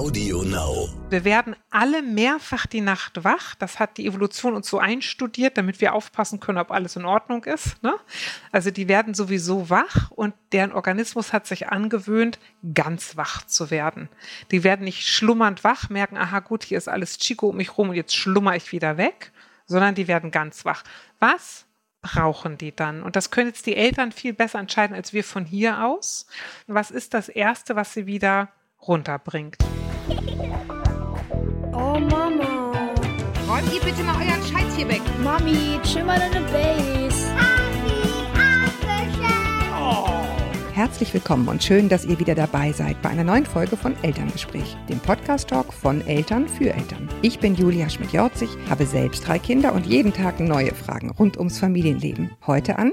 Audio Now. Wir werden alle mehrfach die Nacht wach. Das hat die Evolution uns so einstudiert, damit wir aufpassen können, ob alles in Ordnung ist. Ne? Also die werden sowieso wach und deren Organismus hat sich angewöhnt, ganz wach zu werden. Die werden nicht schlummernd wach, merken, aha gut, hier ist alles Chico um mich rum und jetzt schlummer ich wieder weg, sondern die werden ganz wach. Was brauchen die dann? Und das können jetzt die Eltern viel besser entscheiden als wir von hier aus. Was ist das Erste, was sie wieder runterbringt? Oh Mama. Räumt ihr bitte mal euren Scheiß hier weg. Mami, chill mal deine Base. Herzlich willkommen und schön, dass ihr wieder dabei seid bei einer neuen Folge von Elterngespräch, dem Podcast-Talk von Eltern für Eltern. Ich bin Julia Schmidt-Jorzig, habe selbst drei Kinder und jeden Tag neue Fragen rund ums Familienleben. Heute an?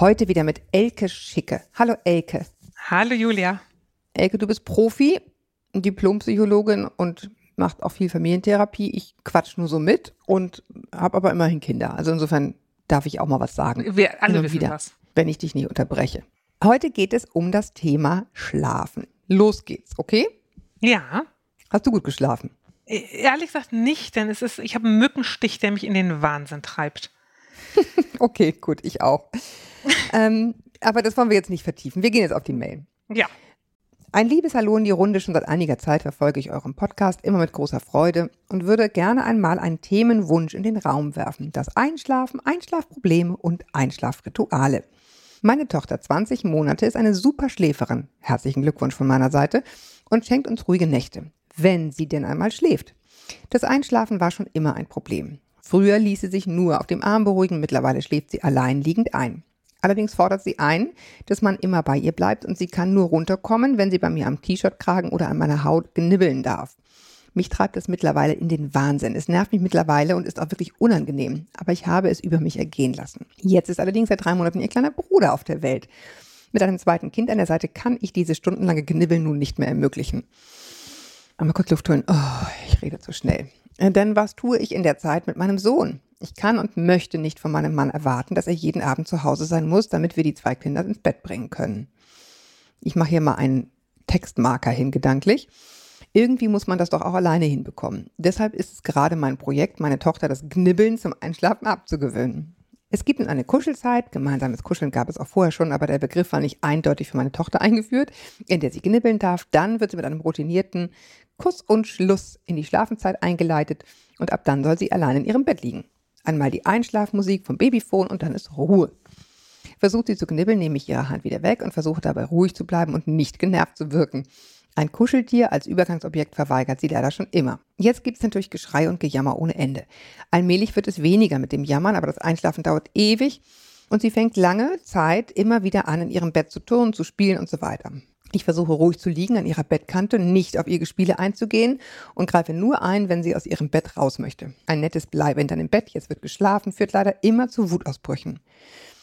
Heute wieder mit Elke Schicke. Hallo Elke. Hallo Julia. Elke, du bist Profi, Diplompsychologin und macht auch viel Familientherapie. Ich quatsch nur so mit und habe aber immerhin Kinder. Also insofern darf ich auch mal was sagen. Wir alle wissen wieder, was. wenn ich dich nicht unterbreche. Heute geht es um das Thema Schlafen. Los geht's, okay? Ja. Hast du gut geschlafen? E- Ehrlich gesagt nicht, denn es ist, ich habe einen Mückenstich, der mich in den Wahnsinn treibt. Okay, gut, ich auch. ähm, aber das wollen wir jetzt nicht vertiefen. Wir gehen jetzt auf die Mail. Ja. Ein liebes Hallo in die Runde. Schon seit einiger Zeit verfolge ich euren Podcast immer mit großer Freude und würde gerne einmal einen Themenwunsch in den Raum werfen. Das Einschlafen, Einschlafprobleme und Einschlafrituale. Meine Tochter, 20 Monate, ist eine super Schläferin. Herzlichen Glückwunsch von meiner Seite und schenkt uns ruhige Nächte, wenn sie denn einmal schläft. Das Einschlafen war schon immer ein Problem. Früher ließ sie sich nur auf dem Arm beruhigen, mittlerweile schläft sie allein liegend ein. Allerdings fordert sie ein, dass man immer bei ihr bleibt und sie kann nur runterkommen, wenn sie bei mir am T-Shirt-Kragen oder an meiner Haut genibbeln darf. Mich treibt das mittlerweile in den Wahnsinn. Es nervt mich mittlerweile und ist auch wirklich unangenehm. Aber ich habe es über mich ergehen lassen. Jetzt ist allerdings seit drei Monaten ihr kleiner Bruder auf der Welt. Mit einem zweiten Kind an der Seite kann ich diese stundenlange Genibbeln nun nicht mehr ermöglichen. Einmal kurz Luft holen. Oh, ich rede zu schnell. Denn was tue ich in der Zeit mit meinem Sohn? Ich kann und möchte nicht von meinem Mann erwarten, dass er jeden Abend zu Hause sein muss, damit wir die zwei Kinder ins Bett bringen können. Ich mache hier mal einen Textmarker hin, gedanklich. Irgendwie muss man das doch auch alleine hinbekommen. Deshalb ist es gerade mein Projekt, meine Tochter das Knibbeln zum Einschlafen abzugewöhnen. Es gibt nun eine Kuschelzeit, gemeinsames Kuscheln gab es auch vorher schon, aber der Begriff war nicht eindeutig für meine Tochter eingeführt, in der sie knibbeln darf. Dann wird sie mit einem routinierten Kuss und Schluss in die Schlafenszeit eingeleitet und ab dann soll sie allein in ihrem Bett liegen. Einmal die Einschlafmusik vom Babyphone und dann ist Ruhe. Versucht sie zu knibbeln, nehme ich ihre Hand wieder weg und versuche dabei ruhig zu bleiben und nicht genervt zu wirken. Ein Kuscheltier als Übergangsobjekt verweigert sie leider schon immer. Jetzt gibt es natürlich Geschrei und Gejammer ohne Ende. Allmählich wird es weniger mit dem Jammern, aber das Einschlafen dauert ewig und sie fängt lange Zeit immer wieder an, in ihrem Bett zu turnen, zu spielen und so weiter. Ich versuche ruhig zu liegen an ihrer Bettkante, nicht auf ihr Gespiele einzugehen und greife nur ein, wenn sie aus ihrem Bett raus möchte. Ein nettes Bleiben dann im Bett, jetzt wird geschlafen, führt leider immer zu Wutausbrüchen.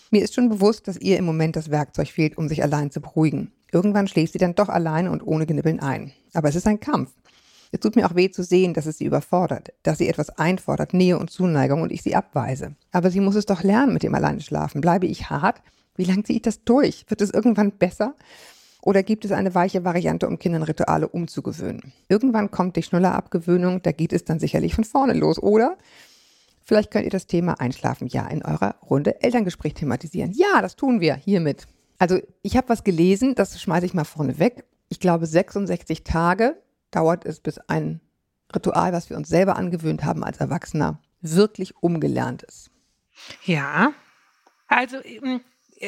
Mir ist schon bewusst, dass ihr im Moment das Werkzeug fehlt, um sich allein zu beruhigen. Irgendwann schläft sie dann doch alleine und ohne Genibbeln ein. Aber es ist ein Kampf. Es tut mir auch weh zu sehen, dass es sie überfordert, dass sie etwas einfordert, Nähe und Zuneigung und ich sie abweise. Aber sie muss es doch lernen mit dem Alleine schlafen. Bleibe ich hart? Wie lange ziehe ich das durch? Wird es irgendwann besser? Oder gibt es eine weiche Variante, um Kindern Rituale umzugewöhnen? Irgendwann kommt die Schnullerabgewöhnung, da geht es dann sicherlich von vorne los, oder? Vielleicht könnt ihr das Thema Einschlafen ja in eurer Runde Elterngespräch thematisieren. Ja, das tun wir hiermit. Also ich habe was gelesen, das schmeiße ich mal vorne weg. Ich glaube, 66 Tage dauert es, bis ein Ritual, was wir uns selber angewöhnt haben als Erwachsener, wirklich umgelernt ist. Ja. Also, ähm,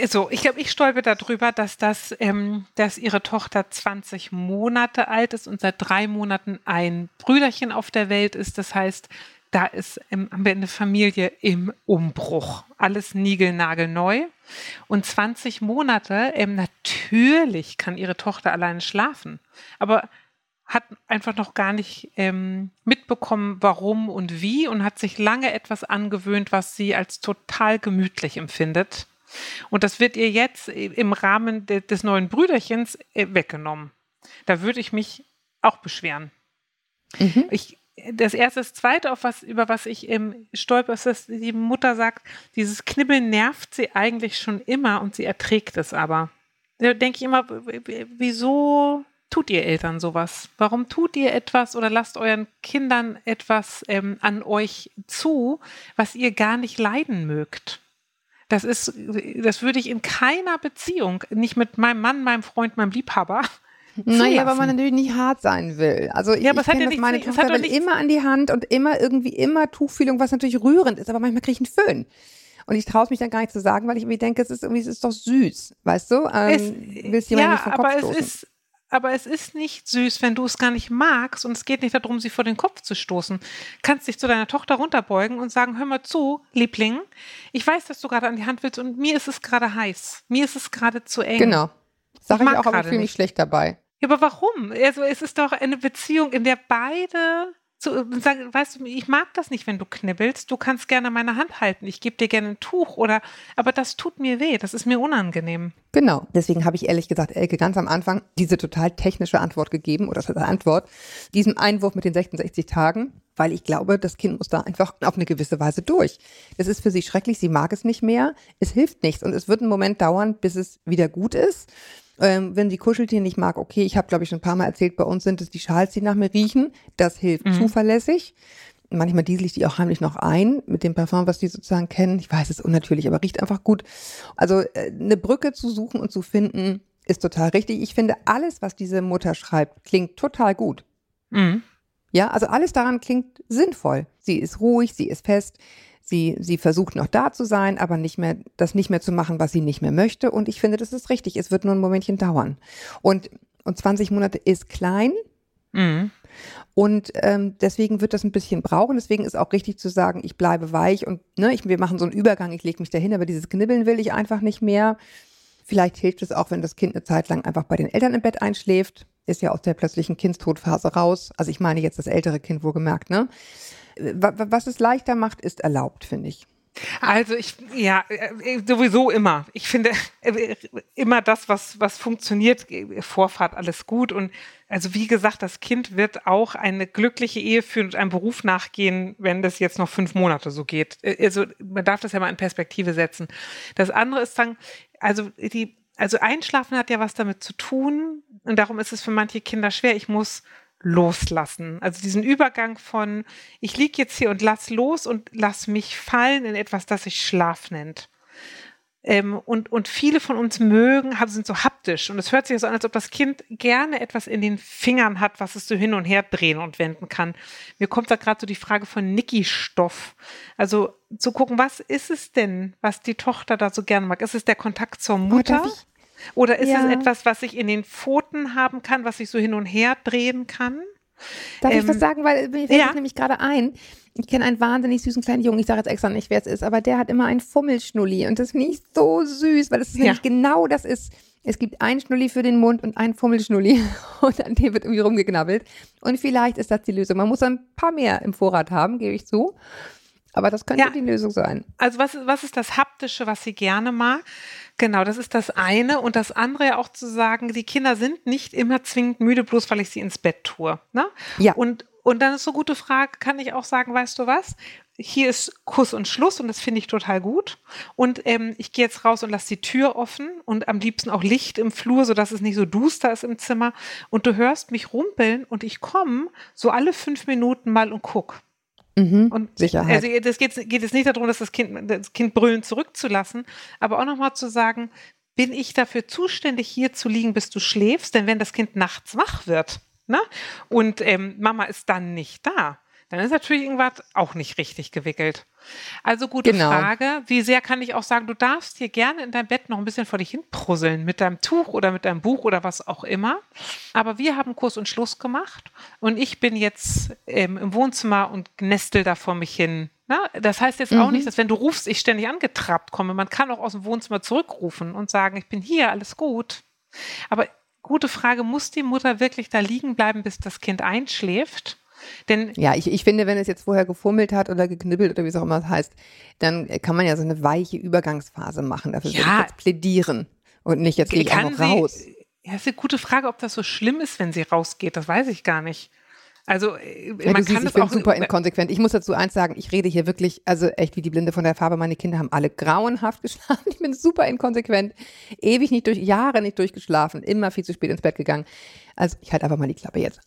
so, ich glaube, ich stolpe darüber, dass das, ähm, dass ihre Tochter 20 Monate alt ist und seit drei Monaten ein Brüderchen auf der Welt ist. Das heißt, da ist, ähm, haben wir eine Familie im Umbruch. Alles niegelnagelneu. Und 20 Monate, ähm, natürlich kann ihre Tochter alleine schlafen. Aber hat einfach noch gar nicht ähm, mitbekommen, warum und wie und hat sich lange etwas angewöhnt, was sie als total gemütlich empfindet. Und das wird ihr jetzt im Rahmen de des neuen Brüderchens äh, weggenommen. Da würde ich mich auch beschweren. Mhm. Ich, das erste, das zweite, auf was, über was ich ähm, stolper, ist, dass die Mutter sagt, dieses Knibbeln nervt sie eigentlich schon immer und sie erträgt es aber. Da denke ich immer, wieso tut ihr Eltern sowas? Warum tut ihr etwas oder lasst euren Kindern etwas ähm, an euch zu, was ihr gar nicht leiden mögt? Das ist, das würde ich in keiner Beziehung, nicht mit meinem Mann, meinem Freund, meinem Liebhaber. Naja, aber man natürlich nicht hart sein will. Also ich, Ja, aber es ich hat ja das, meine es Tochter will immer an die Hand und immer irgendwie immer Tuchfühlung, was natürlich rührend ist, aber manchmal kriege ich einen Föhn. Und ich traue es mich dann gar nicht zu sagen, weil ich irgendwie denke, es ist irgendwie, es ist doch süß, weißt du? Ähm, willst jemand ja, nicht vom Kopf aber es stoßen. ist, aber es ist nicht süß, wenn du es gar nicht magst und es geht nicht darum, sie vor den Kopf zu stoßen. Kannst dich zu deiner Tochter runterbeugen und sagen, hör mal zu, Liebling, ich weiß, dass du gerade an die Hand willst und mir ist es gerade heiß. Mir ist es gerade zu eng. Genau. Sag ich mag auch, aber ich fühle mich schlecht dabei. Ja, aber warum? Also es ist doch eine Beziehung, in der beide zu, sagen, weißt du, ich mag das nicht, wenn du knibbelst. Du kannst gerne meine Hand halten. Ich gebe dir gerne ein Tuch oder, aber das tut mir weh. Das ist mir unangenehm. Genau. Deswegen habe ich ehrlich gesagt Elke ganz am Anfang diese total technische Antwort gegeben oder heißt Antwort, diesem Einwurf mit den 66 Tagen, weil ich glaube, das Kind muss da einfach auf eine gewisse Weise durch. Das ist für sie schrecklich, sie mag es nicht mehr, es hilft nichts und es wird einen Moment dauern, bis es wieder gut ist. Ähm, wenn sie Kuscheltier nicht mag, okay, ich habe, glaube ich, schon ein paar Mal erzählt, bei uns sind es die Schals, die nach mir riechen. Das hilft zuverlässig. Manchmal diesel ich die auch heimlich noch ein mit dem Parfum, was die sozusagen kennen. Ich weiß, es ist unnatürlich, aber riecht einfach gut. Also äh, eine Brücke zu suchen und zu finden, ist total richtig. Ich finde, alles, was diese Mutter schreibt, klingt total gut. Mhm. Ja, also alles daran klingt sinnvoll. Sie ist ruhig, sie ist fest, sie, sie versucht noch da zu sein, aber nicht mehr, das nicht mehr zu machen, was sie nicht mehr möchte. Und ich finde, das ist richtig. Es wird nur ein Momentchen dauern. Und, und 20 Monate ist klein. Mhm. Und ähm, deswegen wird das ein bisschen brauchen. Deswegen ist auch richtig zu sagen, ich bleibe weich und ne, ich, wir machen so einen Übergang, ich lege mich dahin, aber dieses Knibbeln will ich einfach nicht mehr. Vielleicht hilft es auch, wenn das Kind eine Zeit lang einfach bei den Eltern im Bett einschläft. Ist ja aus der plötzlichen Kindstodphase raus. Also ich meine jetzt das ältere Kind wohlgemerkt, ne? Wa- wa- Was es leichter macht, ist erlaubt, finde ich. Also ich, ja, äh, sowieso immer. Ich finde äh, immer das, was, was funktioniert, äh, Vorfahrt, alles gut. Und also wie gesagt, das Kind wird auch eine glückliche Ehe führen und einem Beruf nachgehen, wenn das jetzt noch fünf Monate so geht. Äh, Also man darf das ja mal in Perspektive setzen. Das andere ist dann, also die, also Einschlafen hat ja was damit zu tun und darum ist es für manche Kinder schwer. Ich muss loslassen. Also diesen Übergang von, ich lieg jetzt hier und lass los und lass mich fallen in etwas, das sich Schlaf nennt. Ähm, und, und viele von uns mögen, haben- sind so haptisch. Und es hört sich so an, als ob das Kind gerne etwas in den Fingern hat, was es so hin und her drehen und wenden kann. Mir kommt da gerade so die Frage von Niki-Stoff. Also zu gucken, was ist es denn, was die Tochter da so gerne mag? Ist es der Kontakt zur Mutter? darf ich- Oder ist Ja. es etwas, was ich in den Pfoten haben kann, was ich so hin und her drehen kann? Darf ich Ähm, was sagen? Weil mir fällt ja. nämlich gerade ein. Ich kenne einen wahnsinnig süßen kleinen Jungen. Ich sage jetzt extra nicht, wer es ist, aber der hat immer einen Fummelschnulli. Und das finde ich so süß, weil das ist Ja. nämlich genau das ist. Es gibt einen Schnulli für den Mund und einen Fummelschnulli. Und an dem wird irgendwie rumgeknabbelt. Und vielleicht ist das die Lösung. Man muss ein paar mehr im Vorrat haben, gebe ich zu. Aber das könnte Ja. die Lösung sein. Also was, was ist das Haptische, was sie gerne mag? Genau, das ist das eine. Und das andere ja auch zu sagen, die Kinder sind nicht immer zwingend müde, bloß weil ich sie ins Bett tue. Ne? Ja. Und, und dann ist so gute Frage, kann ich auch sagen, weißt du was? Hier ist Kuss und Schluss und das finde ich total gut. Und ähm, ich gehe jetzt raus und lasse die Tür offen und am liebsten auch Licht im Flur, sodass es nicht so duster ist im Zimmer. Und du hörst mich rumpeln und ich komme so alle fünf Minuten mal und guck. Mhm. Und Sicherheit. Also das geht, geht es nicht darum, dass das Kind, das Kind brüllen zurückzulassen, aber auch nochmal zu sagen, bin ich dafür zuständig, hier zu liegen, bis du schläfst? Denn wenn das Kind nachts wach wird, ne? Und ähm, Mama ist dann nicht da, dann ist natürlich irgendwas auch nicht richtig gewickelt. Also gute Genau. Frage. Wie sehr kann ich auch sagen, du darfst hier gerne in dein Bett noch ein bisschen vor dich hin prusseln mit deinem Tuch oder mit deinem Buch oder was auch immer. Aber wir haben Kurs und Schluss gemacht und ich bin jetzt ähm, im Wohnzimmer und nestel da vor mich hin. Na, das heißt jetzt auch nicht, dass wenn du rufst, ich ständig angetrappt komme. Man kann auch aus dem Wohnzimmer zurückrufen und sagen, ich bin hier, alles gut. Aber gute Frage, muss die Mutter wirklich da liegen bleiben, bis das Kind einschläft? Denn Ja, ich, ich finde, wenn es jetzt vorher gefummelt hat oder geknibbelt oder wie es auch immer heißt, dann kann man ja so eine weiche Übergangsphase machen. Dafür würde Ja. ich jetzt plädieren und nicht jetzt gehe ich einfach raus. sie, ja, ist eine gute Frage, ob das so schlimm ist, wenn sie rausgeht. Das weiß ich gar nicht. Also äh, Ja, man kann siehst, ich das bin auch super inkonsequent. Ich muss dazu eins sagen, ich rede hier wirklich, also echt wie die Blinde von der Farbe. Meine Kinder haben alle grauenhaft geschlafen. Ich bin super inkonsequent. Ewig nicht durch, Jahre nicht durchgeschlafen, immer viel zu spät ins Bett gegangen. Also ich halte einfach mal die Klappe jetzt.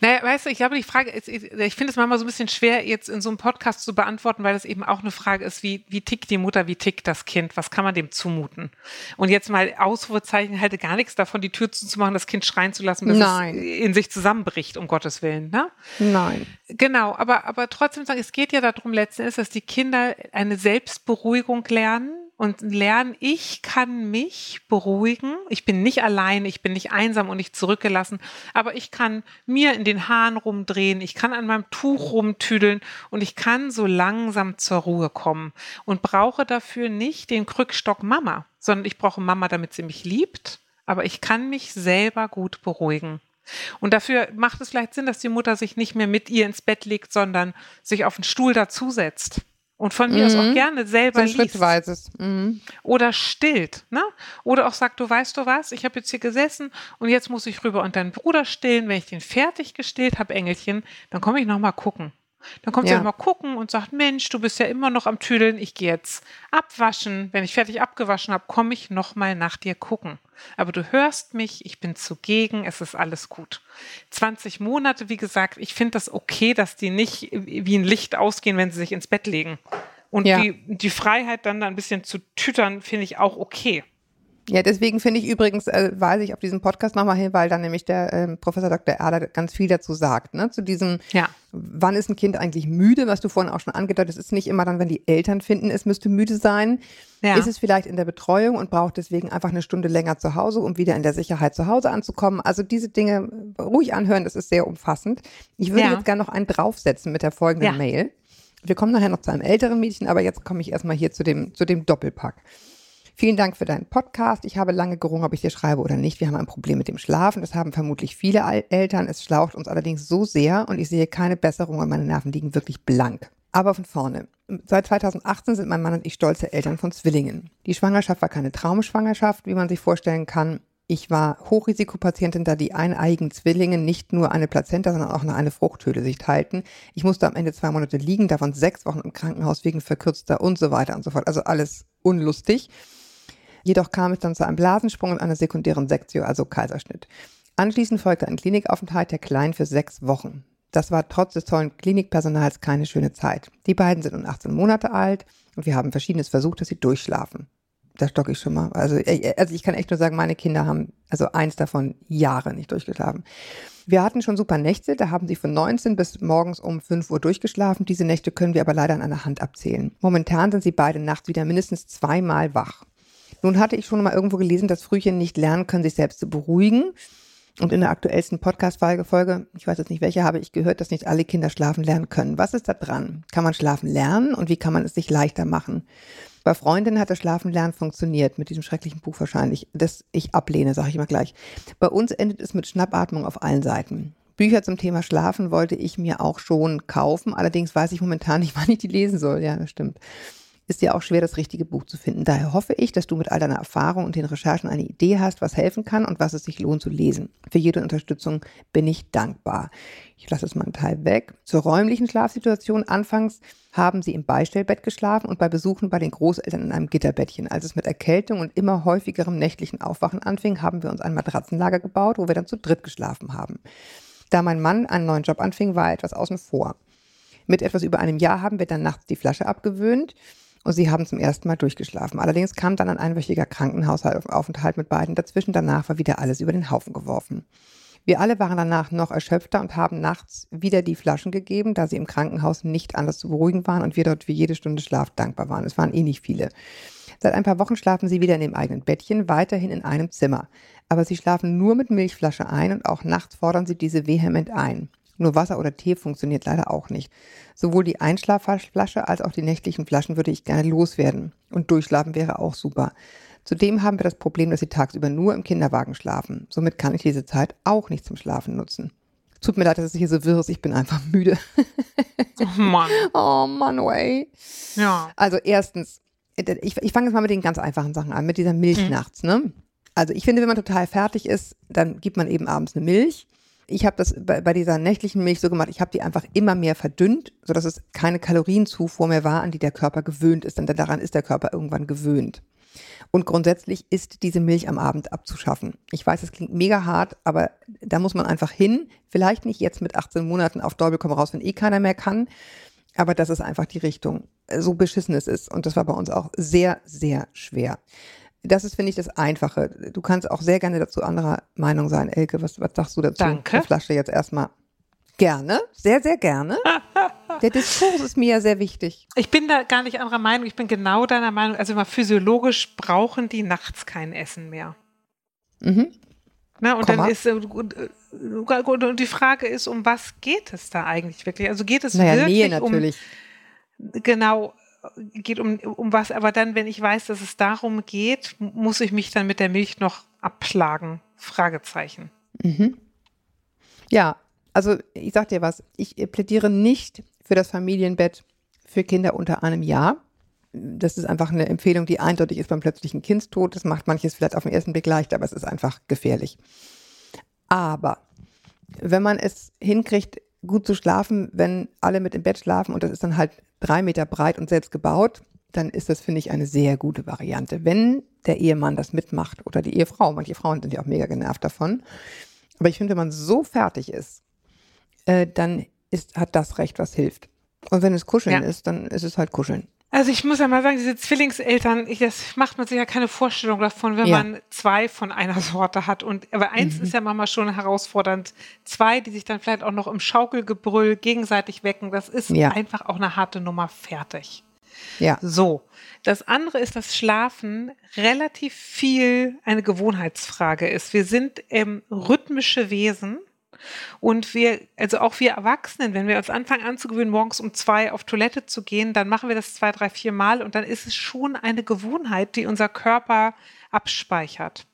Naja, weißt du, ich glaube, die Frage ist, ich finde es manchmal so ein bisschen schwer, jetzt in so einem Podcast zu beantworten, weil das eben auch eine Frage ist, wie, wie tickt die Mutter, wie tickt das Kind, was kann man dem zumuten? Und jetzt mal Ausrufezeichen halte gar nichts davon, die Tür zuzumachen, das Kind schreien zu lassen, bis Nein. es in sich zusammenbricht, um Gottes Willen, ne? Nein. Genau, aber, aber trotzdem sagen, es geht ja darum letzten Endes, dass die Kinder eine Selbstberuhigung lernen und lernen, ich kann mich beruhigen. Ich bin nicht allein, ich bin nicht einsam und nicht zurückgelassen, aber ich kann mir in den Haaren rumdrehen, ich kann an meinem Tuch rumtüdeln und ich kann so langsam zur Ruhe kommen und brauche dafür nicht den Krückstock Mama, sondern ich brauche Mama, damit sie mich liebt, aber ich kann mich selber gut beruhigen. Und dafür macht es vielleicht Sinn, dass die Mutter sich nicht mehr mit ihr ins Bett legt, sondern sich auf den Stuhl dazusetzt. Und von mir aus auch gerne selber So liest schrittweises. Mhm. oder stillt, ne? Oder auch sagt, du weißt du was, ich habe jetzt hier gesessen und jetzt muss ich rüber und deinen Bruder stillen. Wenn ich den fertig gestillt habe, Engelchen, dann komme ich noch mal gucken. Dann kommt sie Ja. noch mal gucken und sagt, Mensch, du bist ja immer noch am Tüdeln, ich gehe jetzt abwaschen. Wenn ich fertig abgewaschen habe, komme ich noch mal nach dir gucken. Aber du hörst mich, ich bin zugegen, es ist alles gut. 20 Monate, wie gesagt, ich finde das okay, dass die nicht wie ein Licht ausgehen, wenn sie sich ins Bett legen. Und Ja. die, die Freiheit dann da ein bisschen zu tütern, finde ich auch okay. Ja, deswegen finde ich übrigens, äh, weise ich auf diesen Podcast nochmal hin, weil dann nämlich der ähm, Professor Dr. Erler ganz viel dazu sagt, ne? Zu diesem, Ja. wann ist ein Kind eigentlich müde, was du vorhin auch schon angedeutet hast, ist nicht immer dann, wenn die Eltern finden, es müsste müde sein. Ja. Ist es vielleicht in der Betreuung und braucht deswegen einfach eine Stunde länger zu Hause, um wieder in der Sicherheit zu Hause anzukommen. Also diese Dinge äh, ruhig anhören, das ist sehr umfassend. Ich würde Ja. jetzt gerne noch einen draufsetzen mit der folgenden. Mail. Wir kommen nachher noch zu einem älteren Mädchen, aber jetzt komme ich erstmal hier zu dem, zu dem Doppelpack. Vielen Dank für deinen Podcast. Ich habe lange gerungen, ob ich dir schreibe oder nicht. Wir haben ein Problem mit dem Schlafen. Das haben vermutlich viele Eltern. Es schlaucht uns allerdings so sehr und ich sehe keine Besserung und meine Nerven liegen wirklich blank. Aber von vorne. Seit 2018 sind mein Mann und ich stolze Eltern von Zwillingen. Die Schwangerschaft war keine Traumschwangerschaft, wie man sich vorstellen kann. Ich war Hochrisikopatientin, da die eineiigen Zwillinge nicht nur eine Plazenta, sondern auch eine Fruchthöhle sich teilten. Ich musste am Ende zwei Monate liegen, davon sechs Wochen im Krankenhaus wegen verkürzter und so weiter und so fort. Also alles unlustig. Jedoch kam es dann zu einem Blasensprung und einer sekundären Sektio, also Kaiserschnitt. Anschließend folgte ein Klinikaufenthalt der Kleinen für sechs Wochen. Das war trotz des tollen Klinikpersonals keine schöne Zeit. Die beiden sind nun 18 Monate alt und wir haben verschiedenes versucht, dass sie durchschlafen. Da stocke ich schon mal. Also, äh, also ich kann echt nur sagen, meine Kinder haben also eins davon Jahre nicht durchgeschlafen. Wir hatten schon super Nächte, da haben sie von 19 bis morgens um 5 Uhr durchgeschlafen. Diese Nächte können wir aber leider an einer Hand abzählen. Momentan sind sie beide nachts wieder mindestens zweimal wach. Nun hatte ich schon mal irgendwo gelesen, dass Frühchen nicht lernen können, sich selbst zu beruhigen. Und in der aktuellsten Podcast-Folge, ich weiß jetzt nicht welche, habe ich gehört, dass nicht alle Kinder schlafen lernen können. Was ist da dran? Kann man schlafen lernen und wie kann man es sich leichter machen? Bei Freundinnen hat das Schlafen lernen funktioniert, mit diesem schrecklichen Buch wahrscheinlich, das ich ablehne, sage ich mal gleich. Bei uns endet es mit Schnappatmung auf allen Seiten. Bücher zum Thema Schlafen wollte ich mir auch schon kaufen, allerdings weiß ich momentan nicht, wann ich die lesen soll. Ja, das stimmt ist ja auch schwer, das richtige Buch zu finden. Daher hoffe ich, dass du mit all deiner Erfahrung und den Recherchen eine Idee hast, was helfen kann und was es sich lohnt zu lesen. Für jede Unterstützung bin ich dankbar. Ich lasse es mal einen Teil weg. Zur räumlichen Schlafsituation. Anfangs haben sie im Beistellbett geschlafen und bei Besuchen bei den Großeltern in einem Gitterbettchen. Als es mit Erkältung und immer häufigerem nächtlichen Aufwachen anfing, haben wir uns ein Matratzenlager gebaut, wo wir dann zu dritt geschlafen haben. Da mein Mann einen neuen Job anfing, war er etwas außen vor. Mit etwas über einem Jahr haben wir dann nachts die Flasche abgewöhnt und sie haben zum ersten Mal durchgeschlafen. Allerdings kam dann ein einwöchiger Krankenhausaufenthalt mit beiden dazwischen. Danach war wieder alles über den Haufen geworfen. Wir alle waren danach noch erschöpfter und haben nachts wieder die Flaschen gegeben, da sie im Krankenhaus nicht anders zu beruhigen waren und wir dort für jede Stunde Schlaf dankbar waren. Es waren eh nicht viele. Seit ein paar Wochen schlafen sie wieder in dem eigenen Bettchen, weiterhin in einem Zimmer. Aber sie schlafen nur mit Milchflasche ein und auch nachts fordern sie diese vehement ein. Nur Wasser oder Tee funktioniert leider auch nicht. Sowohl die Einschlafflasche als auch die nächtlichen Flaschen würde ich gerne loswerden. Und durchschlafen wäre auch super. Zudem haben wir das Problem, dass sie tagsüber nur im Kinderwagen schlafen. Somit kann ich diese Zeit auch nicht zum Schlafen nutzen. Tut mir leid, dass es hier so wirr ist. Ich bin einfach müde. Oh Mann. oh Mann, ey. Ja. Also erstens, ich, ich fange jetzt mal mit den ganz einfachen Sachen an, mit dieser Milch nachts. Ne? Also ich finde, wenn man total fertig ist, dann gibt man eben abends eine Milch. Ich habe das bei, bei dieser nächtlichen Milch so gemacht, ich habe die einfach immer mehr verdünnt, sodass es keine Kalorienzufuhr mehr war, an die der Körper gewöhnt ist. Denn daran ist der Körper irgendwann gewöhnt. Und grundsätzlich ist diese Milch am Abend abzuschaffen. Ich weiß, es klingt mega hart, aber da muss man einfach hin. Vielleicht nicht jetzt mit 18 Monaten auf Däubel komm raus, wenn eh keiner mehr kann. Aber das ist einfach die Richtung, so beschissen es ist. Und das war bei uns auch sehr, sehr schwer. Das ist, finde ich, das Einfache. Du kannst auch sehr gerne dazu anderer Meinung sein. Elke, was, was sagst du dazu? Danke. Die Flasche jetzt erstmal. Gerne, sehr, sehr gerne. Der Diskurs ist mir ja sehr wichtig. Ich bin da gar nicht anderer Meinung. Ich bin genau deiner Meinung. Also mal physiologisch brauchen die nachts kein Essen mehr. Mhm. Na, und Komma. dann ist äh, und, äh, und die Frage ist, um was geht es da eigentlich wirklich? Also geht es Naja, wirklich Nähe natürlich. um genau geht um um was? Aber dann, wenn ich weiß, dass es darum geht, muss ich mich dann mit der Milch noch abschlagen? Fragezeichen. Mhm. Ja, also ich sag dir was, ich plädiere nicht für das Familienbett für Kinder unter einem Jahr. Das ist einfach eine Empfehlung, die eindeutig ist beim plötzlichen Kindstod. Das macht manches vielleicht auf den ersten Blick leicht, aber es ist einfach gefährlich. Aber wenn man es hinkriegt, gut zu schlafen, wenn alle mit im Bett schlafen und das ist dann halt drei Meter breit und selbst gebaut, dann ist das, finde ich, eine sehr gute Variante. Wenn der Ehemann das mitmacht oder die Ehefrau, manche Frauen sind ja auch mega genervt davon. Aber ich finde, wenn man so fertig ist, äh, dann ist, hat das Recht, was hilft. Und wenn es Kuscheln Ja. ist, dann ist es halt Kuscheln. Also ich muss ja mal sagen, diese Zwillingseltern, ich, das macht man sich ja keine Vorstellung davon, wenn Ja. man zwei von einer Sorte hat. Und aber eins ist ja manchmal schon herausfordernd. Zwei, die sich dann vielleicht auch noch im Schaukelgebrüll gegenseitig wecken, das ist Ja. einfach auch eine harte Nummer fertig. Ja. So. Das andere ist, dass Schlafen relativ viel eine Gewohnheitsfrage ist. Wir sind ähm, rhythmische Wesen. Und wir, also auch wir Erwachsenen, wenn wir uns anfangen anzugewöhnen, morgens um zwei auf Toilette zu gehen, dann machen wir das zwei, drei, vier Mal und dann ist es schon eine Gewohnheit, die unser Körper abspeichert.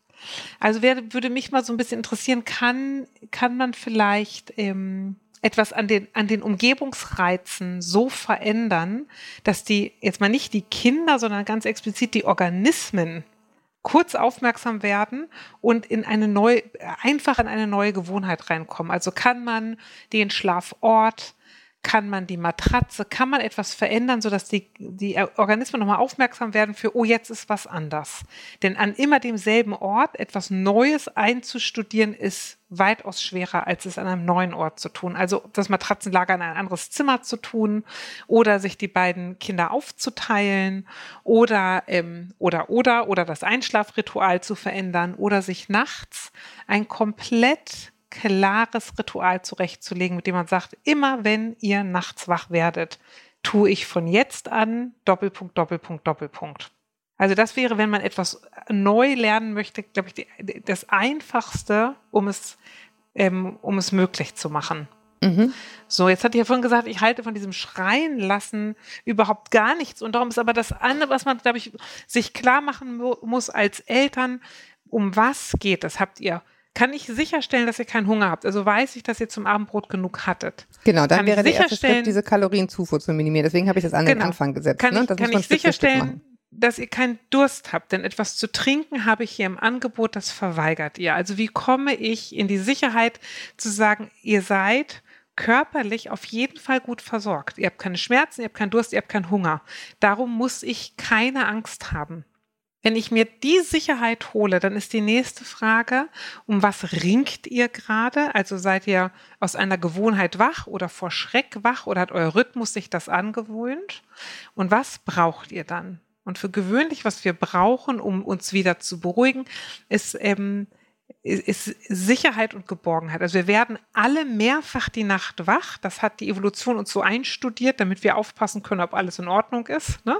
Also wer, würde mich mal so ein bisschen interessieren, kann, kann man vielleicht ähm, etwas an den, an den Umgebungsreizen so verändern, dass die, jetzt mal nicht die Kinder, sondern ganz explizit die Organismen kurz aufmerksam werden und in eine neue, einfach in eine neue Gewohnheit reinkommen. Also kann man den Schlafort, kann man die Matratze, kann man etwas verändern, sodass die, die Organismen nochmal aufmerksam werden für, oh, jetzt ist was anders. Denn an immer demselben Ort etwas Neues einzustudieren, ist weitaus schwerer, als es an einem neuen Ort zu tun. Also das Matratzenlager in ein anderes Zimmer zu tun oder sich die beiden Kinder aufzuteilen oder, ähm, oder, oder, oder das Einschlafritual zu verändern oder sich nachts ein komplett klares Ritual zurechtzulegen, mit dem man sagt, immer wenn ihr nachts wach werdet, tue ich von jetzt an Doppelpunkt, Doppelpunkt, Doppelpunkt. Also das wäre, wenn man etwas neu lernen möchte, glaube ich, die, das Einfachste, um es, ähm, um es möglich zu machen. Mhm. So, jetzt hatte ich ja vorhin gesagt, ich halte von diesem Schreien lassen überhaupt gar nichts. Und darum ist aber das andere, was man, glaube ich, sich klar machen mu muss als Eltern, um was geht es? Habt ihr, kann ich sicherstellen, dass ihr keinen Hunger habt? Also weiß ich, dass ihr zum Abendbrot genug hattet? Genau, dann Kann wäre der erste Schritt, diese Kalorienzufuhr zu minimieren. Deswegen habe ich das an den Genau. Anfang gesetzt. Kann ne? ich, Das kann ich Stück sicherstellen, dass ihr keinen Durst habt? Denn etwas zu trinken habe ich hier im Angebot, das verweigert ihr. Also wie komme ich in die Sicherheit zu sagen, ihr seid körperlich auf jeden Fall gut versorgt. Ihr habt keine Schmerzen, ihr habt keinen Durst, ihr habt keinen Hunger. Darum muss ich keine Angst haben. Wenn ich mir die Sicherheit hole, dann ist die nächste Frage, um was ringt ihr gerade? Also seid ihr aus einer Gewohnheit wach oder vor Schreck wach oder hat euer Rhythmus sich das angewöhnt? Und was braucht ihr dann? Und für gewöhnlich, was wir brauchen, um uns wieder zu beruhigen, ist, ähm, ist, Sicherheit und Geborgenheit. Also wir werden alle mehrfach die Nacht wach. Das hat die Evolution uns so einstudiert, damit wir aufpassen können, ob alles in Ordnung ist. Ne?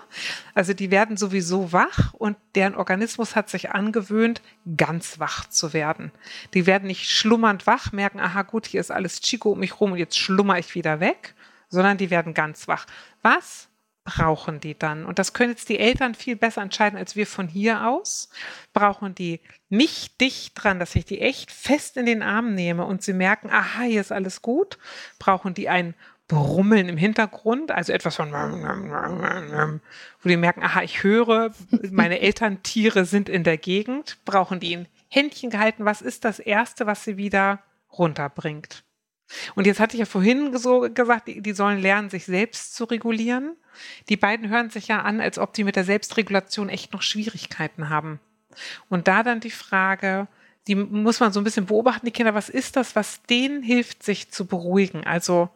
Also die werden sowieso wach und deren Organismus hat sich angewöhnt, ganz wach zu werden. Die werden nicht schlummernd wach, merken, aha gut, hier ist alles Chico um mich rum und jetzt schlummer ich wieder weg, sondern die werden ganz wach. Was brauchen die dann? Und das können jetzt die Eltern viel besser entscheiden als wir von hier aus. Brauchen die mich dicht dran, dass ich die echt fest in den Arm nehme und sie merken, aha, hier ist alles gut? Brauchen die ein Brummeln im Hintergrund, also etwas von, wo die merken, aha, ich höre, meine Elterntiere sind in der Gegend, brauchen die ein Händchen gehalten, was ist das Erste, was sie wieder runterbringt? Und jetzt hatte ich ja vorhin so gesagt, die, die sollen lernen, sich selbst zu regulieren. Die beiden hören sich ja an, als ob die mit der Selbstregulation echt noch Schwierigkeiten haben. Und da dann die Frage, die muss man so ein bisschen beobachten, die Kinder, was ist das, was denen hilft, sich zu beruhigen? Also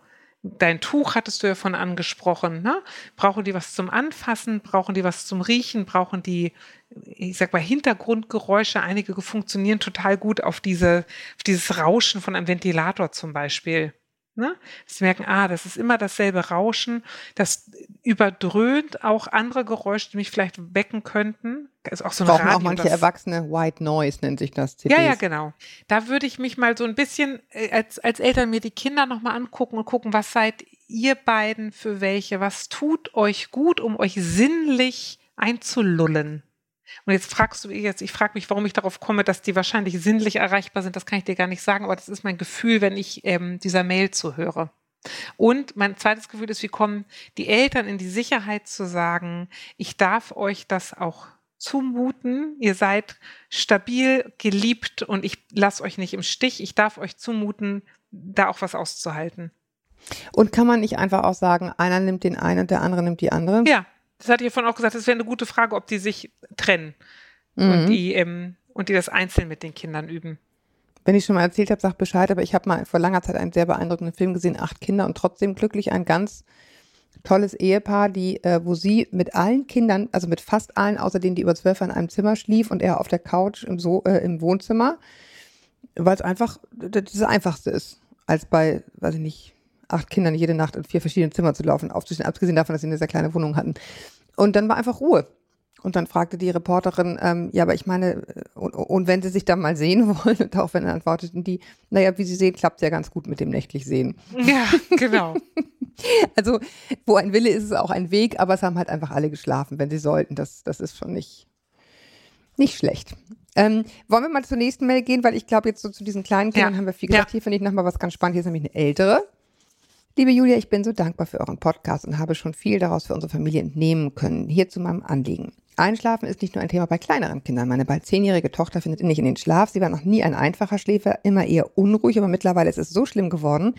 dein Tuch hattest du ja von angesprochen, ne? Brauchen die was zum Anfassen? Brauchen die was zum Riechen? Brauchen die, ich sag mal, Hintergrundgeräusche? Einige funktionieren total gut auf diese, auf dieses Rauschen von einem Ventilator zum Beispiel. Ne? Sie merken, ah, das ist immer dasselbe Rauschen, das überdröhnt auch andere Geräusche, die mich vielleicht wecken könnten. Ist auch so ein Brauchen Radio, auch manche das- Erwachsene White Noise nennt sich das. CDs. ja, ja, genau. Da würde ich mich mal so ein bisschen äh, als, als Eltern mir die Kinder nochmal angucken und gucken, was seid ihr beiden für welche? Was tut euch gut, um euch sinnlich einzulullen? Und jetzt fragst du jetzt, ich frage mich, warum ich darauf komme, dass die wahrscheinlich sinnlich erreichbar sind. Das kann ich dir gar nicht sagen, aber das ist mein Gefühl, wenn ich ähm, dieser Mail zuhöre. Und mein zweites Gefühl ist, wie kommen die Eltern in die Sicherheit zu sagen, ich darf euch das auch zumuten. Ihr seid stabil, geliebt und ich lasse euch nicht im Stich. Ich darf euch zumuten, da auch was auszuhalten. Und kann man nicht einfach auch sagen, einer nimmt den einen und der andere nimmt die andere? Ja, das hatte ich vorhin auch gesagt. Das wäre eine gute Frage, ob die sich trennen Mhm. und, die, ähm, und die das einzeln mit den Kindern üben. Wenn ich schon mal erzählt habe, sag Bescheid, aber ich habe mal vor langer Zeit einen sehr beeindruckenden Film gesehen, acht Kinder und trotzdem glücklich, ein ganz tolles Ehepaar, die, äh, wo sie mit allen Kindern, also mit fast allen, außer denen, die über zwölf in einem Zimmer schlief und er auf der Couch im, so äh, im Wohnzimmer, weil es einfach das Einfachste ist, als bei, weiß ich nicht, acht Kindern jede Nacht in vier verschiedenen Zimmern zu laufen, aufzustehen, abgesehen davon, dass sie eine sehr kleine Wohnung hatten. Und dann war einfach Ruhe. Und dann fragte die Reporterin, ähm, ja, aber ich meine, äh, und, und wenn sie sich dann mal sehen wollen, und daraufhin antworteten die, naja, wie Sie sehen, klappt ja ganz gut mit dem nächtlich Sehen. Ja, genau. Also, wo ein Wille ist, ist auch ein Weg, aber es haben halt einfach alle geschlafen, wenn sie sollten. Das, das ist schon nicht, nicht schlecht. Ähm, wollen wir mal zur nächsten Mail gehen, weil ich glaube, jetzt so zu diesen kleinen Kindern Ja. haben wir viel gesagt. Ja. Hier finde ich nochmal was ganz spannend. Hier ist nämlich eine ältere. Liebe Julia, ich bin so dankbar für euren Podcast und habe schon viel daraus für unsere Familie entnehmen können. Hier zu meinem Anliegen. Einschlafen ist nicht nur ein Thema bei kleineren Kindern. Meine bald zehnjährige Tochter findet nicht in den Schlaf. Sie war noch nie ein einfacher Schläfer, immer eher unruhig, aber mittlerweile ist es so schlimm geworden,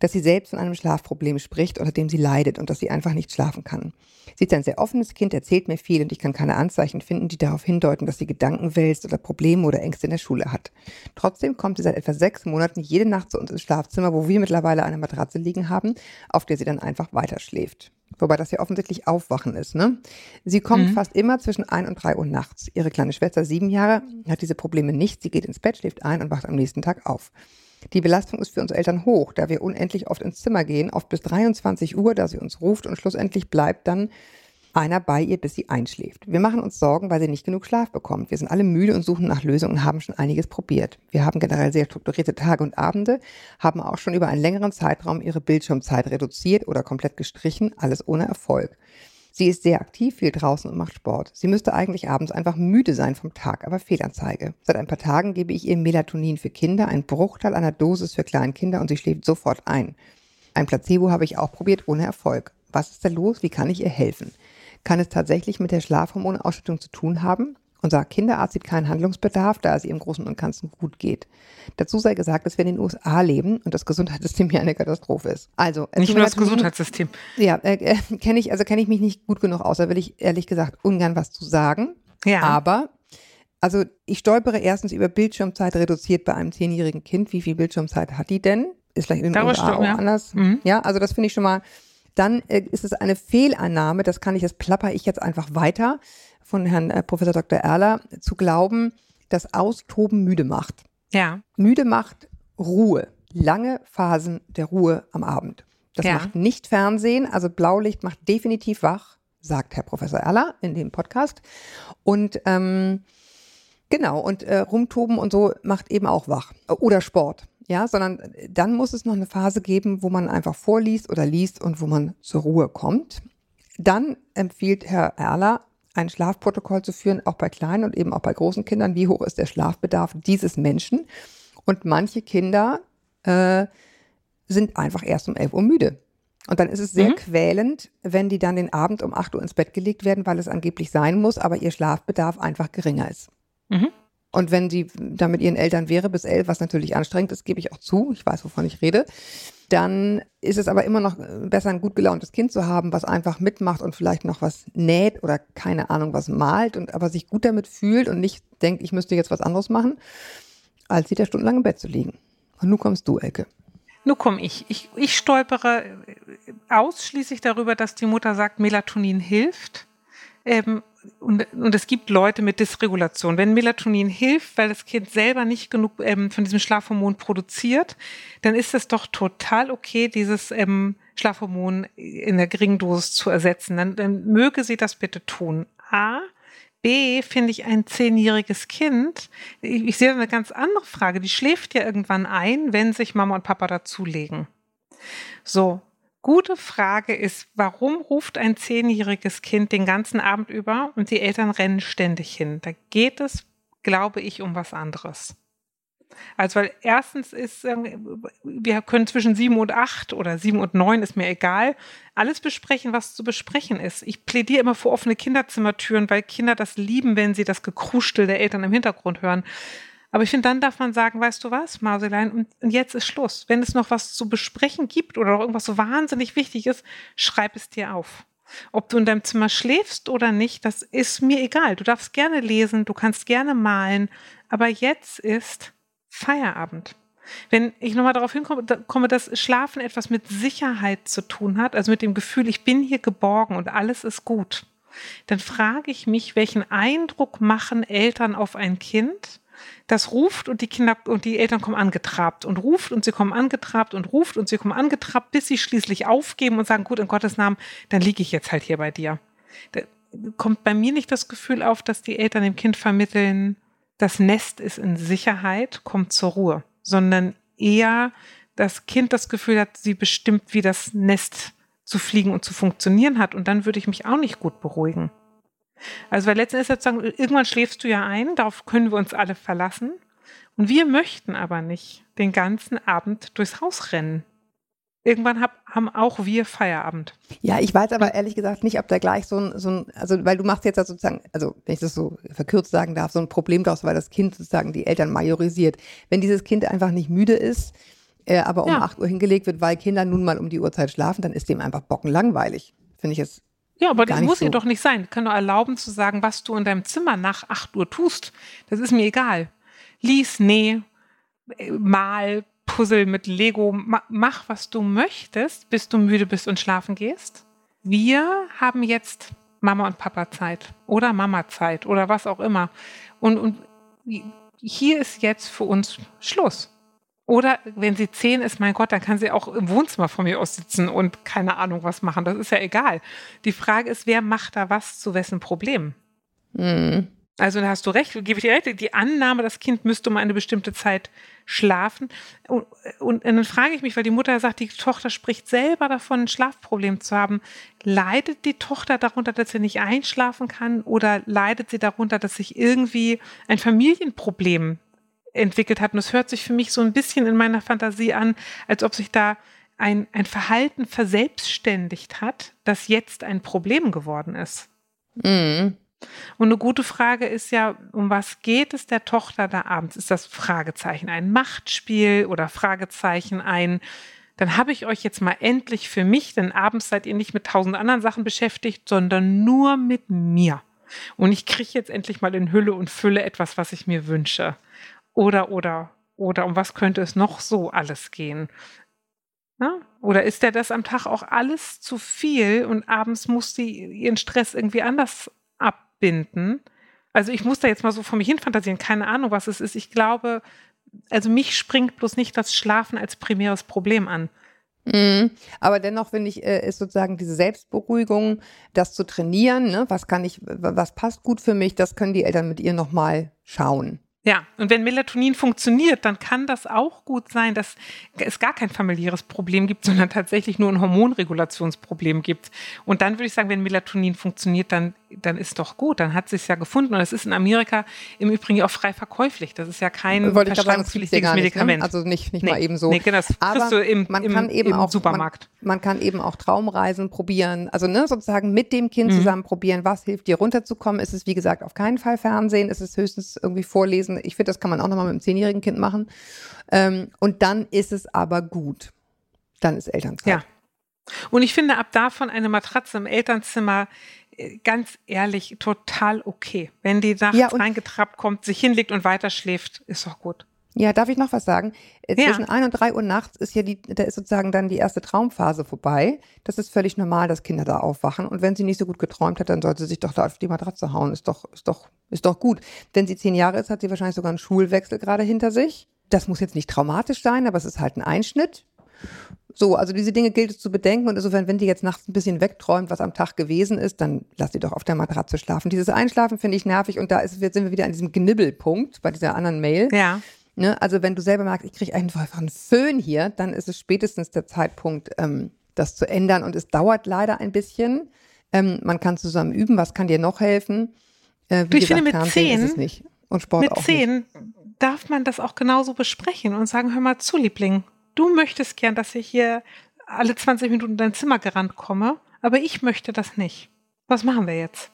dass sie selbst von einem Schlafproblem spricht, unter dem sie leidet und dass sie einfach nicht schlafen kann. Sie ist ein sehr offenes Kind, erzählt mir viel und ich kann keine Anzeichen finden, die darauf hindeuten, dass sie Gedanken wälzt oder Probleme oder Ängste in der Schule hat. Trotzdem kommt sie seit etwa sechs Monaten jede Nacht zu uns ins Schlafzimmer, wo wir mittlerweile eine Matratze liegen haben, auf der sie dann einfach weiter schläft. Wobei das ja offensichtlich Aufwachen ist, ne? Sie kommt fast immer zwischen ein und drei Uhr nachts. Ihre kleine Schwester, sieben Jahre, hat diese Probleme nicht. Sie geht ins Bett, schläft ein und wacht am nächsten Tag auf. Die Belastung ist für unsere Eltern hoch, da wir unendlich oft ins Zimmer gehen, oft bis 23 Uhr, da sie uns ruft und schlussendlich bleibt dann einer bei ihr, bis sie einschläft. Wir machen uns Sorgen, weil sie nicht genug Schlaf bekommt. Wir sind alle müde und suchen nach Lösungen und haben schon einiges probiert. Wir haben generell sehr strukturierte Tage und Abende, haben auch schon über einen längeren Zeitraum ihre Bildschirmzeit reduziert oder komplett gestrichen, alles ohne Erfolg. Sie ist sehr aktiv, viel draußen und macht Sport. Sie müsste eigentlich abends einfach müde sein vom Tag, aber Fehlanzeige. Seit ein paar Tagen gebe ich ihr Melatonin für Kinder, ein Bruchteil einer Dosis für kleine Kinder und sie schläft sofort ein. Ein Placebo habe ich auch probiert, ohne Erfolg. Was ist da los? Wie kann ich ihr helfen? Kann es tatsächlich mit der Schlafhormonausschüttung zu tun haben? Unser Kinderarzt sieht keinen Handlungsbedarf, da es ihr im Großen und Ganzen gut geht. Dazu sei gesagt, dass wir in den USA leben und das Gesundheitssystem hier eine Katastrophe ist. Also Nicht nur das Gesundheitssystem. ja, äh, äh, kenne ich, also kenne ich mich nicht gut genug aus. Da will ich ehrlich gesagt ungern was zu sagen. Ja. Aber, also ich stolpere erstens über Bildschirmzeit reduziert bei einem zehnjährigen Kind. Wie viel Bildschirmzeit hat die denn? Ist vielleicht in den Darüber USA stimmt, auch ja. anders. Mhm. Ja, also das finde ich schon mal. Dann äh, ist es eine Fehlannahme, das kann ich, das plapper ich jetzt einfach weiter von Herrn äh, Professor Dr. Erler, zu glauben, dass Austoben müde macht. Ja. Müde macht Ruhe. Lange Phasen der Ruhe am Abend. Das Ja. macht nicht Fernsehen, also Blaulicht macht definitiv wach, sagt Herr Professor Erler in dem Podcast. Und ähm, genau, und äh, rumtoben und so macht eben auch wach. Oder Sport. Ja, sondern dann muss es noch eine Phase geben, wo man einfach vorliest oder liest und wo man zur Ruhe kommt. Dann empfiehlt Herr Erler, ein Schlafprotokoll zu führen, auch bei kleinen und eben auch bei großen Kindern. Wie hoch ist der Schlafbedarf dieses Menschen? Und manche Kinder äh, sind einfach erst um 11 Uhr müde. Und dann ist es sehr quälend, wenn die dann den Abend um 8 Uhr ins Bett gelegt werden, weil es angeblich sein muss, aber ihr Schlafbedarf einfach geringer ist. Mhm. Und wenn sie da mit ihren Eltern wäre bis elf, was natürlich anstrengend ist, gebe ich auch zu, ich weiß, wovon ich rede, dann ist es aber immer noch besser, ein gut gelauntes Kind zu haben, was einfach mitmacht und vielleicht noch was näht oder keine Ahnung was malt und aber sich gut damit fühlt und nicht denkt, ich müsste jetzt was anderes machen, als wieder stundenlang im Bett zu liegen. Und nun kommst du, Elke. Nun komme ich. ich. Ich stolpere ausschließlich darüber, dass die Mutter sagt, Melatonin hilft. Ähm, und, und, es gibt Leute mit Dysregulation. Wenn Melatonin hilft, weil das Kind selber nicht genug ähm, von diesem Schlafhormon produziert, dann ist es doch total okay, dieses ähm, Schlafhormon in der geringen Dosis zu ersetzen. Dann, dann möge sie das bitte tun. A. B finde ich ein zehnjähriges Kind. Ich, ich sehe eine ganz andere Frage. Die schläft ja irgendwann ein, wenn sich Mama und Papa dazulegen. So, gute Frage ist, warum ruft ein zehnjähriges Kind den ganzen Abend über und die Eltern rennen ständig hin? Da geht es, glaube ich, um was anderes. Also, weil erstens ist, ähm, wir können zwischen sieben und acht oder sieben und neun, ist mir egal, alles besprechen, was zu besprechen ist. Ich plädiere immer für offene Kinderzimmertüren, weil Kinder das lieben, wenn sie das Gekruschel der Eltern im Hintergrund hören. Aber ich finde, dann darf man sagen, weißt du was, Mauselein, und, und jetzt ist Schluss. Wenn es noch was zu besprechen gibt oder noch irgendwas so wahnsinnig wichtig ist, schreib es dir auf. Ob du in deinem Zimmer schläfst oder nicht, das ist mir egal. Du darfst gerne lesen, du kannst gerne malen, aber jetzt ist Feierabend. Wenn ich nochmal darauf hinkomme, dass Schlafen etwas mit Sicherheit zu tun hat, also mit dem Gefühl, ich bin hier geborgen und alles ist gut, dann frage ich mich, welchen Eindruck machen Eltern auf ein Kind, das ruft und die Kinder und die Eltern kommen angetrabt und ruft und sie kommen angetrabt und ruft und sie kommen angetrabt, bis sie schließlich aufgeben und sagen, gut, in Gottes Namen, dann liege ich jetzt halt hier bei dir. Da kommt bei mir nicht das Gefühl auf, dass die Eltern dem Kind vermitteln, das Nest ist in Sicherheit, kommt zur Ruhe, sondern eher das Kind das Gefühl hat, sie bestimmt, wie das Nest zu fliegen und zu funktionieren hat. Und dann würde ich mich auch nicht gut beruhigen. Also, weil letztendlich sozusagen, irgendwann schläfst du ja ein, darauf können wir uns alle verlassen. Und wir möchten aber nicht den ganzen Abend durchs Haus rennen irgendwann hab, haben auch wir Feierabend. Ja, ich weiß aber ehrlich gesagt nicht, ob da gleich so ein, so ein, also weil du machst jetzt sozusagen, also wenn ich das so verkürzt sagen darf, so ein Problem draus, weil das Kind sozusagen die Eltern majorisiert. Wenn dieses Kind einfach nicht müde ist, äh, aber um ja. 8 Uhr hingelegt wird, weil Kinder nun mal um die Uhrzeit schlafen, dann ist dem einfach bockenlangweilig. Finde ich jetzt. Ja, aber das muss so. ja doch nicht sein. Ich kann nur erlauben zu sagen, was du in deinem Zimmer nach 8 Uhr tust. Das ist mir egal. Lies, nee, äh, mal, Puzzle mit Lego, mach, was du möchtest, bis du müde bist und schlafen gehst. Wir haben jetzt Mama und Papa Zeit oder Mama Zeit oder was auch immer. Und, und hier ist jetzt für uns Schluss. Oder wenn sie zehn ist, mein Gott, dann kann sie auch im Wohnzimmer von mir aus sitzen und keine Ahnung was machen. Das ist ja egal. Die Frage ist, wer macht da was zu wessen Problem? Mhm. Also da hast du recht, gebe ich dir recht, die Annahme, das Kind müsste um eine bestimmte Zeit schlafen. Und, und, dann frage ich mich, weil die Mutter sagt, die Tochter spricht selber davon, ein Schlafproblem zu haben. Leidet die Tochter darunter, dass sie nicht einschlafen kann oder leidet sie darunter, dass sich irgendwie ein Familienproblem entwickelt hat? Und es hört sich für mich so ein bisschen in meiner Fantasie an, als ob sich da ein, ein Verhalten verselbstständigt hat, das jetzt ein Problem geworden ist. Mhm. Und eine gute Frage ist ja, um was geht es der Tochter da abends? Ist das Fragezeichen ein Machtspiel oder Fragezeichen ein, dann habe ich euch jetzt mal endlich für mich, denn abends seid ihr nicht mit tausend anderen Sachen beschäftigt, sondern nur mit mir. Und ich kriege jetzt endlich mal in Hülle und Fülle etwas, was ich mir wünsche. Oder, oder, oder um was könnte es noch so alles gehen? Na? Oder ist der das am Tag auch alles zu viel und abends muss sie ihren Stress irgendwie anders binden. Also ich muss da jetzt mal so vor mich hin fantasieren, keine Ahnung, was es ist. Ich glaube, also mich springt bloß nicht das Schlafen als primäres Problem an. Mhm. Aber dennoch finde ich, äh, ist sozusagen diese Selbstberuhigung, das zu trainieren, ne? was kann ich, was passt gut für mich, das können die Eltern mit ihr nochmal schauen. Ja, und wenn Melatonin funktioniert, dann kann das auch gut sein, dass es gar kein familiäres Problem gibt, sondern tatsächlich nur ein Hormonregulationsproblem gibt. Und dann würde ich sagen, wenn Melatonin funktioniert, dann dann ist doch gut, dann hat sie es ja gefunden. Und es ist in Amerika im Übrigen auch frei verkäuflich. Das ist ja kein Wollte verschreibungspflichtiges nicht, Medikament. Ne? Also nicht, nicht Nee. mal eben so. Nee, genau, das kriegst Aber du im, man im, kann eben im auch, Supermarkt. Man, man kann eben auch Traumreisen probieren. Also ne, sozusagen mit dem Kind Mhm. zusammen probieren, was hilft dir runterzukommen. Ist es, wie gesagt, auf keinen Fall Fernsehen, ist es höchstens irgendwie vorlesen. Ich finde, das kann man auch nochmal mit einem zehnjährigen Kind machen. Ähm, und dann ist es aber gut. Dann ist Elternzeit. Ja. Und ich finde ab davon eine Matratze im Elternzimmer äh, ganz ehrlich total okay. Wenn die nachts Ja, reingetrappt kommt, sich hinlegt und weiter schläft, ist doch gut. Ja, darf ich noch was sagen? Äh, Ja. Zwischen ein und drei Uhr nachts ist ja die, da ist sozusagen dann die erste Traumphase vorbei. Das ist völlig normal, dass Kinder da aufwachen. Und wenn sie nicht so gut geträumt hat, dann sollte sie sich doch da auf die Matratze hauen. Ist doch, ist doch, ist doch gut. Wenn sie zehn Jahre ist, hat sie wahrscheinlich sogar einen Schulwechsel gerade hinter sich. Das muss jetzt nicht traumatisch sein, aber es ist halt ein Einschnitt. So, also diese Dinge gilt es zu bedenken und insofern, wenn die jetzt nachts ein bisschen wegträumt, was am Tag gewesen ist, dann lass sie doch auf der Matratze schlafen. Dieses Einschlafen finde ich nervig und da ist, jetzt sind wir wieder an diesem Gnibbelpunkt bei dieser anderen Mail. Ja. Ne? Also wenn du selber merkst, ich kriege einfach einen Föhn hier, dann ist es spätestens der Zeitpunkt, ähm, das zu ändern. Und es dauert leider ein bisschen. Ähm, man kann zusammen üben, was kann dir noch helfen? Äh, wie Du, ich finde, mit zehn- ist es nicht. Und Sport Mit auch zehn darf man das auch genauso besprechen und sagen, hör mal zu, Liebling, du möchtest gern, dass ich hier alle 20 Minuten in dein Zimmer gerannt komme, aber ich möchte das nicht. Was machen wir jetzt?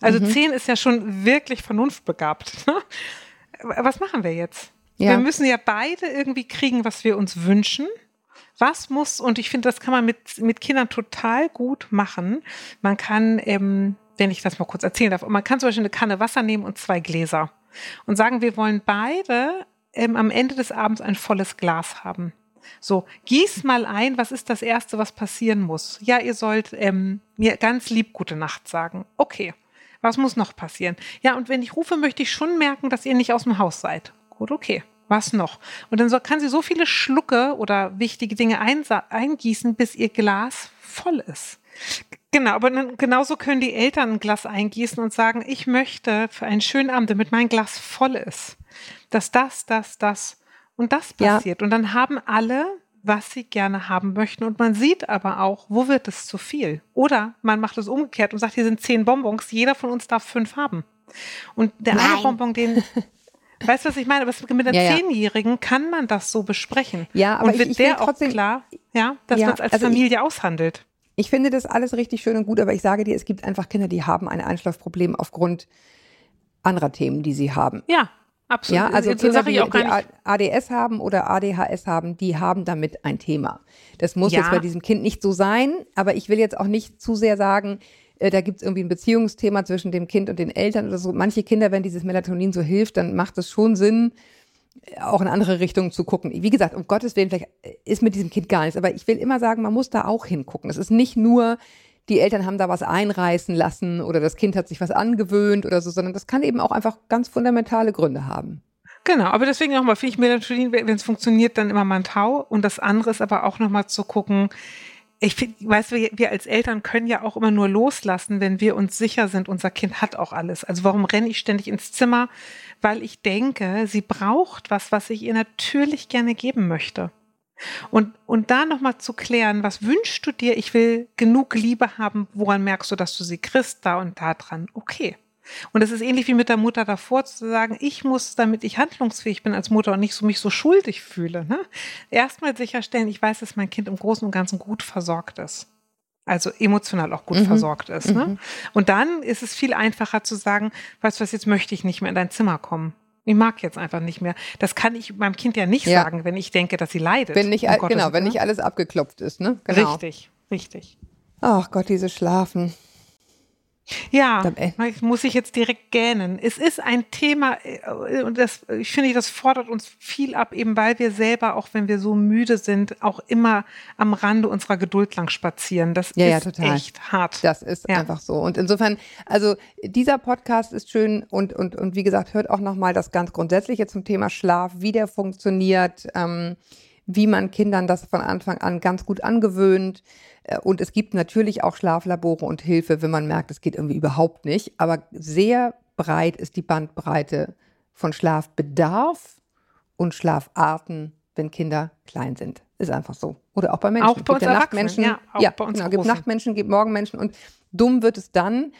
Also Mhm. zehn ist ja schon wirklich vernunftbegabt. Ne? Was machen wir jetzt? Ja. Wir müssen ja beide irgendwie kriegen, was wir uns wünschen. Was muss, und ich finde, das kann man mit, mit Kindern total gut machen. Man kann, ähm, wenn ich das mal kurz erzählen darf, man kann zum Beispiel eine Kanne Wasser nehmen und zwei Gläser und sagen, wir wollen beide ähm, am Ende des Abends ein volles Glas haben. So, gieß mal ein, was ist das Erste, was passieren muss? Ja, ihr sollt ähm, mir ganz lieb gute Nacht sagen. Okay, was muss noch passieren? Ja, und wenn ich rufe, möchte ich schon merken, dass ihr nicht aus dem Haus seid. Gut, okay. Was noch? Und dann kann sie so viele Schlucke oder wichtige Dinge eingießen, bis ihr Glas voll ist. Genau, aber dann, genauso können die Eltern ein Glas eingießen und sagen, ich möchte für einen schönen Abend, damit mein Glas voll ist, dass das, das, das und das Ja. passiert. Und dann haben alle, was sie gerne haben möchten. Und man sieht aber auch, wo wird es zu viel. Oder man macht es umgekehrt und sagt, hier sind zehn Bonbons, jeder von uns darf fünf haben. Und der eine Nein. Bonbon, den, weißt du, was ich meine? Aber mit einer Ja, ja. Zehnjährigen kann man das so besprechen. Ja, aber und ich- wird ich will der auch trotzdem- klar, ja, dass Ja, man es als also ich- Familie aushandelt. Ich finde das alles richtig schön und gut, aber ich sage dir, es gibt einfach Kinder, die haben ein Einschlafproblem aufgrund anderer Themen, die sie haben. Ja, absolut. Ja, also so Kinder, sage die, ich auch die. ADS haben oder ADHS haben, die haben damit ein Thema. Das muss Ja. jetzt bei diesem Kind nicht so sein, aber ich will jetzt auch nicht zu sehr sagen, äh, da gibt es irgendwie ein Beziehungsthema zwischen dem Kind und den Eltern oder so. Manche Kinder, wenn dieses Melatonin so hilft, dann macht es schon Sinn, äh, auch in andere Richtungen zu gucken. Wie gesagt, um Gottes Willen, vielleicht äh, ist mit diesem Kind gar nichts, aber ich will immer sagen, man muss da auch hingucken. Es ist nicht nur, die Eltern haben da was einreißen lassen oder das Kind hat sich was angewöhnt oder so, sondern das kann eben auch einfach ganz fundamentale Gründe haben. Genau, aber deswegen nochmal, finde ich Melatonin, wenn es funktioniert, dann immer mal ein Tau. Und das andere ist aber auch nochmal zu gucken, ich finde, weißt du, wir, als Eltern können ja auch immer nur loslassen, wenn wir uns sicher sind, unser Kind hat auch alles. Also warum renne ich ständig ins Zimmer? Weil ich denke, sie braucht was, was ich ihr natürlich gerne geben möchte. Und, und da nochmal zu klären, was wünschst du dir? Ich will genug Liebe haben. Woran merkst du, dass du sie kriegst? Da und da dran. Okay. Und es ist ähnlich wie mit der Mutter davor zu sagen, ich muss, damit ich handlungsfähig bin als Mutter und nicht so mich so schuldig fühle, ne? erstmal sicherstellen, ich weiß, dass mein Kind im Großen und Ganzen gut versorgt ist. Also emotional auch gut Mhm. versorgt ist. Ne? Und dann ist es viel einfacher zu sagen, weißt du was, jetzt möchte ich nicht mehr in dein Zimmer kommen. Ich mag jetzt einfach nicht mehr. Das kann ich meinem Kind ja nicht Ja. sagen, wenn ich denke, dass sie leidet. Wenn nicht, all- Gottes genau, wenn nicht alles abgeklopft ist, ne? Genau. Richtig, richtig. Ach Gott, diese Schlafen. Ja, äh, muss ich jetzt direkt gähnen. Es ist ein Thema äh, und das, ich finde, das fordert uns viel ab, eben weil wir selber, auch wenn wir so müde sind, auch immer am Rande unserer Geduld lang spazieren. Das Ja, ja, ist total. echt hart. Das ist Ja. einfach so. Und insofern, also dieser Podcast ist schön und, und, und wie gesagt, hört auch nochmal das ganz Grundsätzliche zum Thema Schlaf, wie der funktioniert, ähm, wie man Kindern das von Anfang an ganz gut angewöhnt. Äh, Und es gibt natürlich auch Schlaflabore und Hilfe, wenn man merkt, es geht irgendwie überhaupt nicht. Aber sehr breit ist die Bandbreite von Schlafbedarf und Schlafarten, wenn Kinder klein sind. Ist einfach so. Oder auch bei Menschen. Auch bei Gibt uns Erwachsenen, ja, auch ja, bei uns genau, gibt. Nachtmenschen, gibt Morgenmenschen und dumm wird es dann,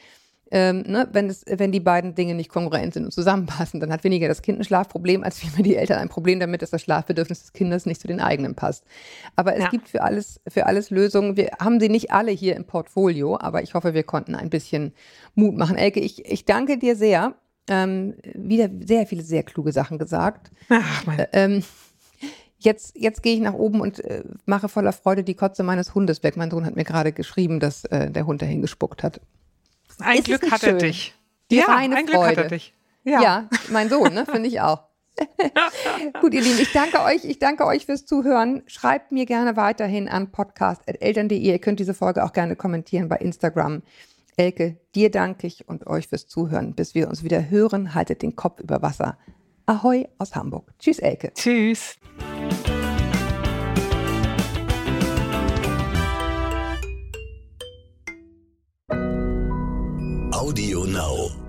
Ähm, ne, wenn, es, wenn die beiden Dinge nicht kongruent sind und zusammenpassen, dann hat weniger das Kind ein Schlafproblem, als vielmehr die Eltern ein Problem damit, dass das Schlafbedürfnis des Kindes nicht zu den eigenen passt. Aber es Ja. gibt für alles, für alles Lösungen. Wir haben sie nicht alle hier im Portfolio, aber ich hoffe, wir konnten ein bisschen Mut machen. Elke, ich, ich danke dir sehr. Ähm, wieder sehr viele sehr kluge Sachen gesagt. Ach, mein, Ähm, jetzt jetzt gehe ich nach oben und äh, mache voller Freude die Kotze meines Hundes weg. Mein Sohn hat mir gerade geschrieben, dass äh, der Hund dahin gespuckt hat. Ein ist Glück hat er schön? dich. Die ja, ein Glück hat er Freude. dich. Ja, mein Sohn, ne? Finde ich auch. Gut, ihr Lieben, ich danke euch, ich danke euch fürs Zuhören. Schreibt mir gerne weiterhin an podcast.eltern.de. Ihr könnt diese Folge auch gerne kommentieren bei Instagram. Elke, dir danke ich und euch fürs Zuhören. Bis wir uns wieder hören, haltet den Kopf über Wasser. Ahoi aus Hamburg. Tschüss, Elke. Tschüss. Audio Now.